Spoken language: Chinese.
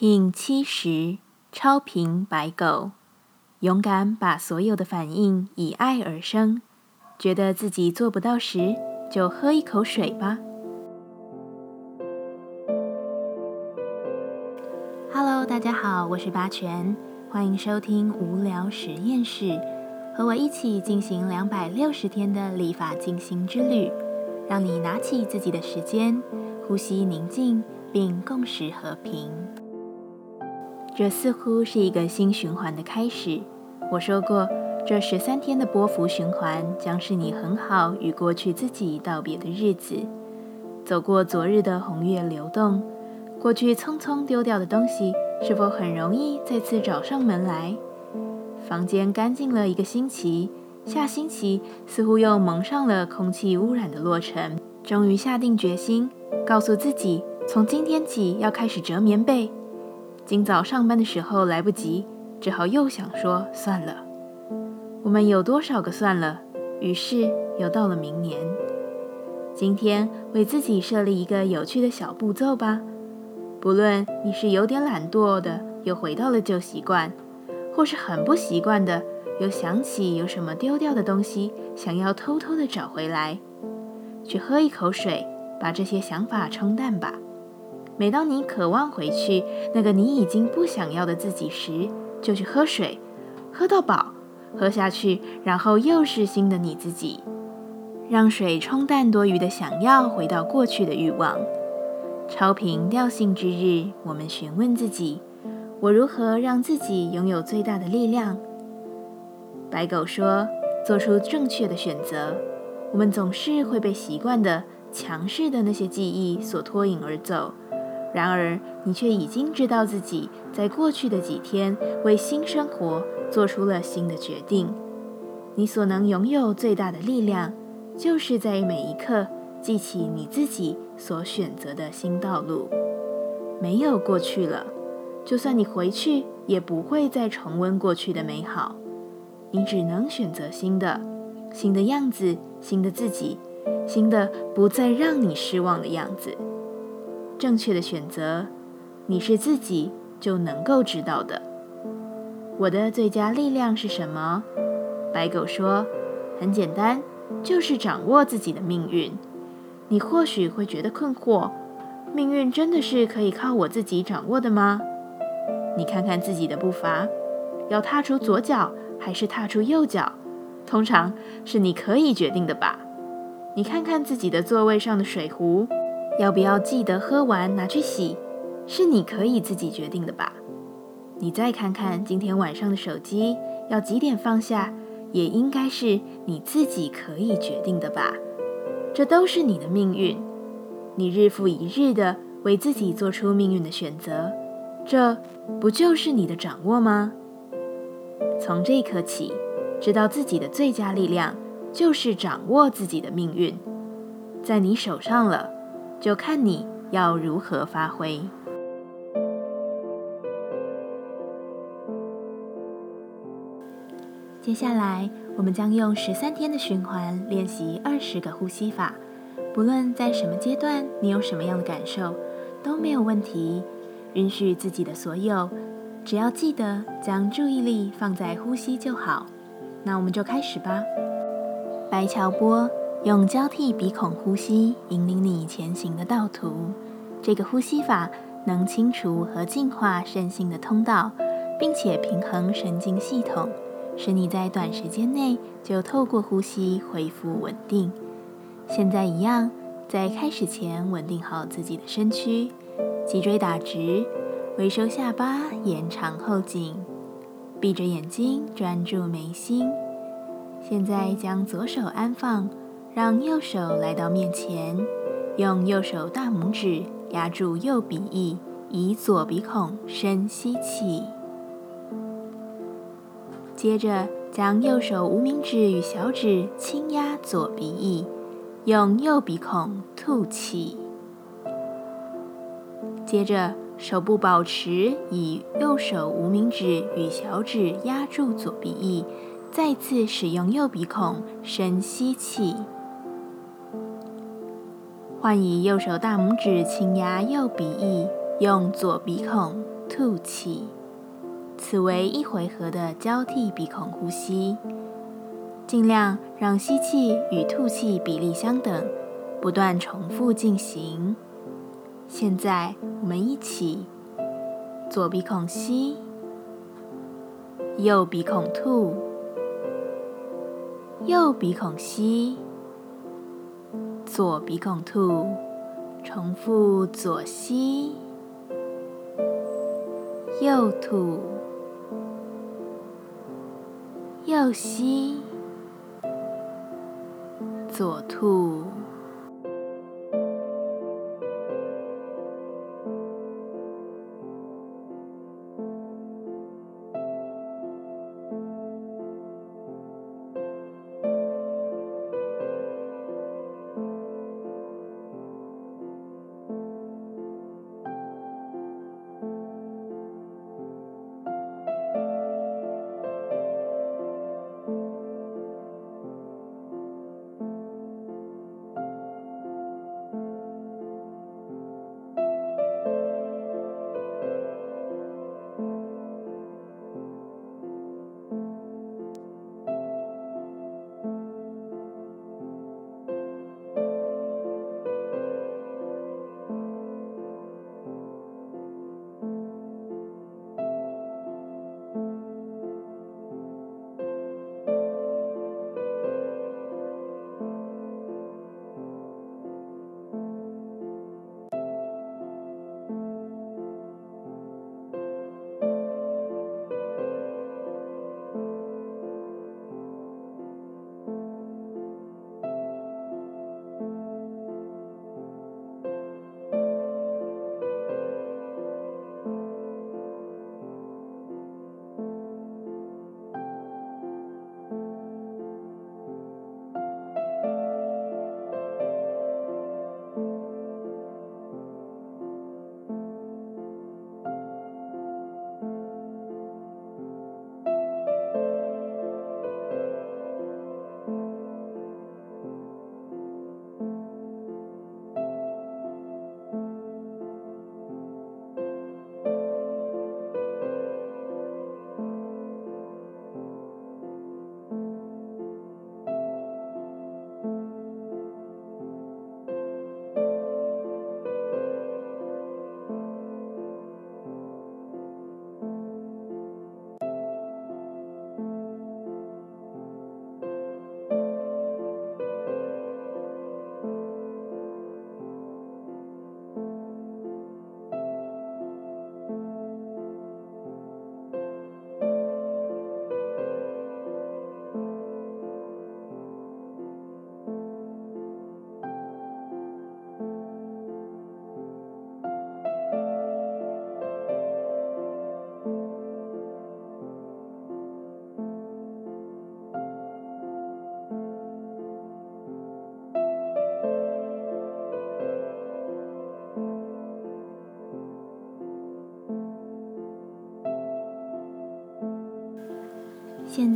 P 七十超频白狗，勇敢把所有的反应以爱而生。觉得自己做不到时，就喝一口水吧。Hello，大家好，我是八全，欢迎收听无聊实验室，和我一起进行两百六十天的立法进行之旅，让你拿起自己的时间，呼吸宁静，并共识和平。这似乎是一个新循环的开始。我说过，这十三天的波幅循环将是你很好与过去自己道别的日子。走过昨日的红月流动，过去匆匆丢掉的东西，是否很容易再次找上门来？房间干净了一个星期，下星期似乎又蒙上了空气污染的落尘。终于下定决心，告诉自己，从今天起要开始折棉被。今早上班的时候来不及，只好又想说算了。我们有多少个算了？于是又到了明年。今天为自己设立一个有趣的小步骤吧。不论你是有点懒惰的，又回到了旧习惯，或是很不习惯的，又想起有什么丢掉的东西，想要偷偷的找回来，去喝一口水，把这些想法冲淡吧。每当你渴望回去那个你已经不想要的自己时，就去喝水，喝到饱，喝下去，然后又是新的你自己。让水冲淡多余的想要回到过去的欲望。超频调性之日，我们询问自己：我如何让自己拥有最大的力量？白狗说：做出正确的选择。我们总是会被习惯的、强势的那些记忆所拖引而走。然而，你却已经知道自己在过去的几天为新生活做出了新的决定。你所能拥有最大的力量，就是在每一刻记起你自己所选择的新道路。没有过去了，就算你回去，也不会再重温过去的美好。你只能选择新的，新的样子，新的自己，新的不再让你失望的样子。正确的选择，你是自己就能够知道的。我的最佳力量是什么？白狗说：“很简单，就是掌握自己的命运。”你或许会觉得困惑：命运真的是可以靠我自己掌握的吗？你看看自己的步伐，要踏出左脚还是踏出右脚，通常是你可以决定的吧？你看看自己的座位上的水壶。要不要记得喝完拿去洗，是你可以自己决定的吧？你再看看今天晚上的手机要几点放下，也应该是你自己可以决定的吧？这都是你的命运，你日复一日的为自己做出命运的选择，这不就是你的掌握吗？从这一刻起，知道自己的最佳力量就是掌握自己的命运，在你手上了。就看你要如何发挥。接下来，我们将用十三天的循环练习二十个呼吸法。不论在什么阶段，你有什么样的感受，都没有问题。允许自己的所有，只要记得将注意力放在呼吸就好。那我们就开始吧。白桥波。用交替鼻孔呼吸引领你前行的道途。这个呼吸法能清除和净化身心的通道，并且平衡神经系统，使你在短时间内就透过呼吸恢复稳定。现在一样，在开始前稳定好自己的身躯，脊椎打直，微收下巴，延长后颈，闭着眼睛专注眉心。现在将左手安放。让右手来到面前，用右手大拇指压住右鼻翼，以左鼻孔深吸气。接着将右手无名指与小指轻压左鼻翼，用右鼻孔吐气。接着手部保持以右手无名指与小指压住左鼻翼，再次使用右鼻孔深吸气。换以右手大拇指轻压右鼻翼，用左鼻孔吐气。此为一回合的交替鼻孔呼吸，尽量让吸气与吐气比例相等，不断重复进行。现在我们一起，左鼻孔吸，右鼻孔吐，右鼻孔吸，左鼻孔吐，重复左吸，右吐，右吸，左吐。